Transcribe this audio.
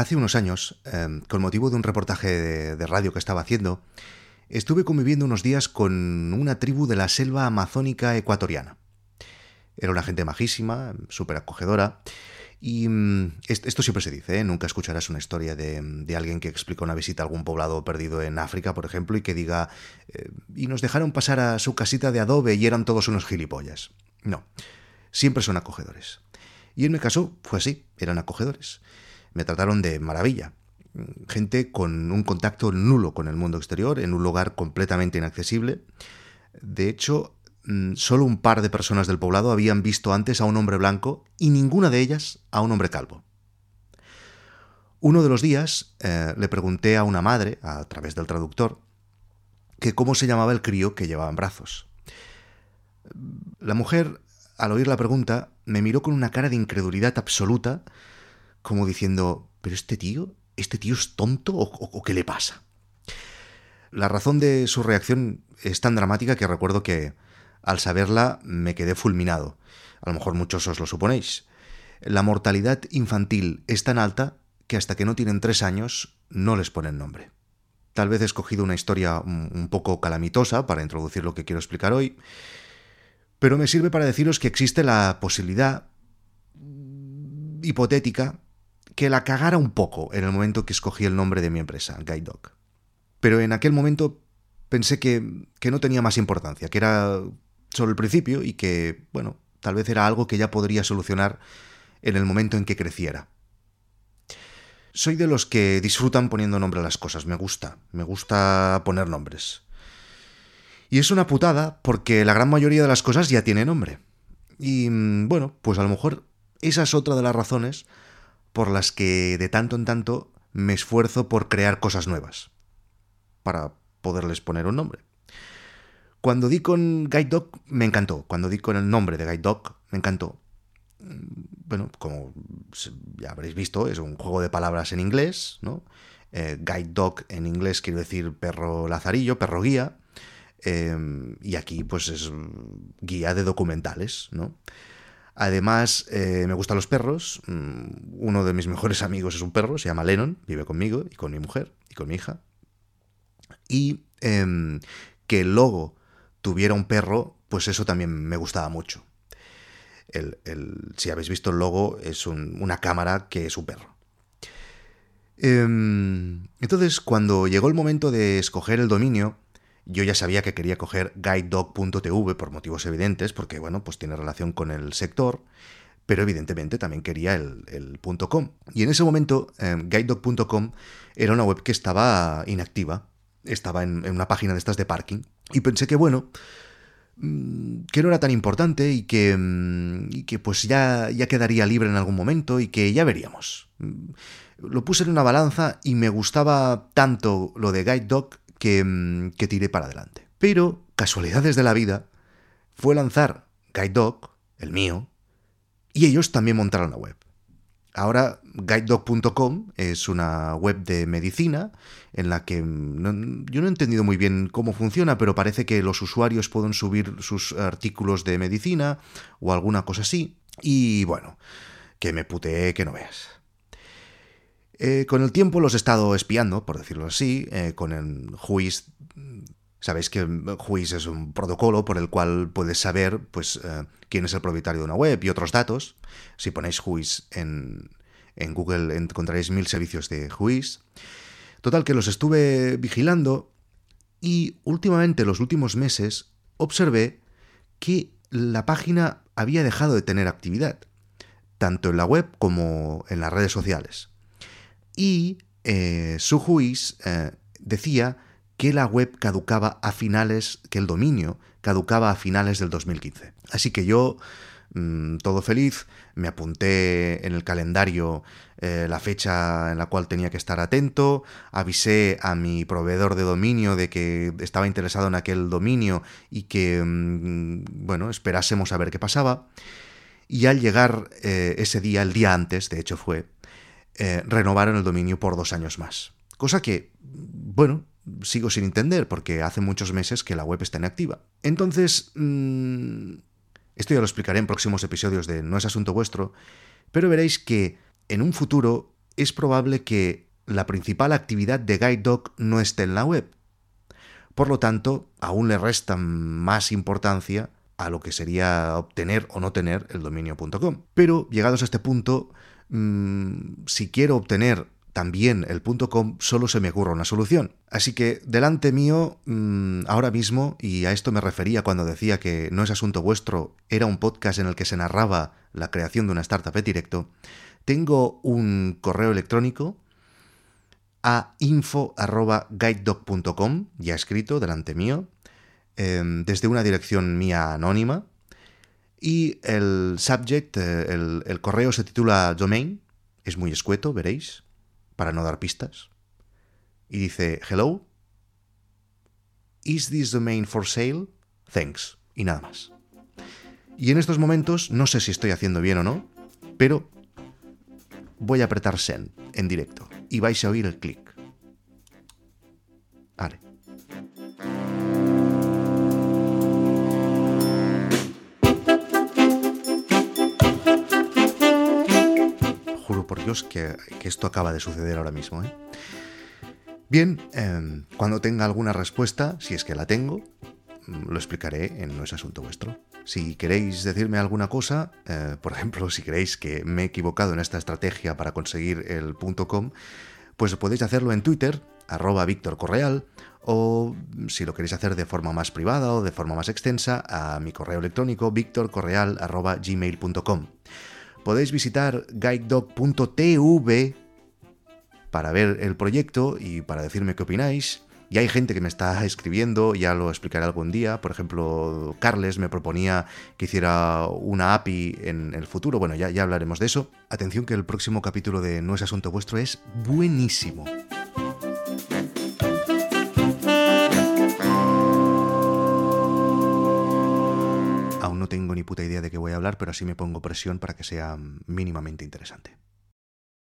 Hace unos años, em, con motivo de un reportaje de, radio que estaba haciendo, estuve conviviendo unos días con una tribu de la selva amazónica ecuatoriana. Era una gente majísima, súper acogedora, y mm, esto siempre se dice, ¿eh? nunca escucharás una historia de, alguien que explica una visita a algún poblado perdido en África, por ejemplo, y que diga, eh, y nos dejaron pasar a su casita de adobe y eran todos unos gilipollas. No, siempre son acogedores. Y en mi caso fue así, eran acogedores. Me trataron de maravilla. Gente con un contacto nulo con el mundo exterior, en un lugar completamente inaccesible. De hecho, Mm, solo un par de personas del poblado habían visto antes a un hombre blanco y ninguna de ellas a un hombre calvo. Uno de los días eh, le pregunté a una madre, a través del traductor, que cómo se llamaba el crío que llevaba en brazos. La mujer, al oír la pregunta, me miró con una cara de incredulidad absoluta, como diciendo, ¿pero este tío? ¿Este tío es tonto o, qué le pasa? La razón de su reacción es tan dramática que recuerdo que, al saberla me quedé fulminado. A lo mejor muchos os lo suponéis. La mortalidad infantil es tan alta que hasta que no tienen tres años no les ponen nombre. Tal vez he escogido una historia un poco calamitosa para introducir lo que quiero explicar hoy, pero me sirve para deciros que existe la posibilidad hipotética que la cagara un poco en el momento que escogí el nombre de mi empresa, Guide Dog. Pero en aquel momento pensé que, que no tenía más importancia, que era sobre el principio y que, bueno, tal vez era algo que ya podría solucionar en el momento en que creciera. Soy de los que disfrutan poniendo nombre a las cosas, me gusta, me gusta poner nombres. Y es una putada porque la gran mayoría de las cosas ya tiene nombre. Y mm, bueno, pues a lo mejor esa es otra de las razones por las que de tanto en tanto me esfuerzo por crear cosas nuevas, para poderles poner un nombre. Cuando di con Guide Dog me encantó. Cuando di con el nombre de Guide Dog me encantó. Mm, bueno, como ya habréis visto, es un juego de palabras en inglés, ¿no? Eh, guide Dog en inglés quiere decir perro lazarillo, perro guía. Em, y aquí, pues es guía de documentales, ¿no? Además, eh, me gustan los perros. Mm, uno de mis mejores amigos es un perro, se llama Lennon, vive conmigo y con mi mujer y con mi hija. Y em, que el logo tuviera un perro, pues eso también me gustaba mucho. El, si habéis visto el logo, es una cámara que es un perro. Em, entonces, cuando llegó el momento de escoger el dominio, yo ya sabía que quería coger guidedog.tv por motivos evidentes, porque bueno, pues tiene relación con el sector, pero evidentemente también quería el, .com. Y en ese momento, eh, guidedog.com era una web que estaba inactiva, estaba en, una página de estas de parking. Y pensé que, bueno, mm, que no era tan importante y que, mm, y que pues ya, ya quedaría libre en algún momento y que ya veríamos. Mm, lo puse en una balanza y me gustaba tanto lo de Guide Dog que, que tiré para adelante. Pero, casualidades de la vida, fue lanzar Guide Dog, el mío, y ellos también montaron la web. Ahora guidedog.com es una web de medicina en la que mm, yo no he entendido muy bien cómo funciona, pero parece que los usuarios pueden subir sus artículos de medicina o alguna cosa así. Y bueno, que me puteé que no veas. Eh, con el tiempo los he estado espiando, por decirlo así, eh, con el Juiz. Sabéis que Juiz es un protocolo por el cual puedes saber pues, eh, quién es el propietario de una web y otros datos. Si ponéis Juiz en, en Google encontraréis mil servicios de Juiz. Total que los estuve vigilando y últimamente, los últimos meses, observé que la página había dejado de tener actividad, tanto en la web como en las redes sociales. Y eh, su juiz eh, decía que la web caducaba a finales, que el dominio caducaba a finales del 2015. Así que yo Mm, todo feliz, me apunté en el calendario eh, la fecha en la cual tenía que estar atento, avisé a mi proveedor de dominio de que estaba interesado en aquel dominio y que, mm, bueno, esperásemos a ver qué pasaba. Y al llegar ese día, el día antes, de hecho fue, eh, renovaron el dominio por dos años más. Cosa que, bueno, sigo sin entender porque hace muchos meses que la web está inactiva. Entonces, mm, esto ya lo explicaré en próximos episodios de No es asunto vuestro, pero veréis que en un futuro es probable que la principal actividad de GuideDog no esté en la web. Por lo tanto, aún le resta más importancia a lo que sería obtener o no tener el dominio.com. Pero llegados a este punto, mm, si quiero obtener también el .com, solo se me ocurre una solución. Así que delante mío, mm, ahora mismo, y a esto me refería cuando decía que No es asunto vuestro, era un podcast en el que se narraba la creación de una startup en directo, tengo un correo electrónico a info.guidedoc.com, ya escrito delante mío, em, desde una dirección mía anónima, y el subject, eh, el, el correo se titula domain, es muy escueto, veréis, para no dar pistas. Y dice, hello, is this domain for sale? Thanks. Y nada más. Y en estos momentos, no sé si estoy haciendo bien o no, pero voy a apretar send en directo y vais a oír el clic. Vale. Que, esto acaba de suceder ahora mismo. ¿eh? Bien, em, cuando tenga alguna respuesta, si es que la tengo, mm, lo explicaré en No es asunto vuestro. Si queréis decirme alguna cosa, eh, por ejemplo, si creéis que me he equivocado en esta estrategia para conseguir el .com, pues podéis hacerlo en Twitter, arroba Víctor Correal, o si lo queréis hacer de forma más privada o de forma más extensa, a mi correo electrónico victorcorreal.gmail.com podéis visitar guidedog.tv para ver el proyecto y para decirme qué opináis. Y hay gente que me está escribiendo, ya lo explicaré algún día. Por ejemplo, Carles me proponía que hiciera una API en el futuro. Bueno, ya, ya hablaremos de eso. Atención que el próximo capítulo de No es Asunto Vuestro es buenísimo. Tengo ni puta idea de qué voy a hablar, pero así me pongo presión para que sea mínimamente interesante.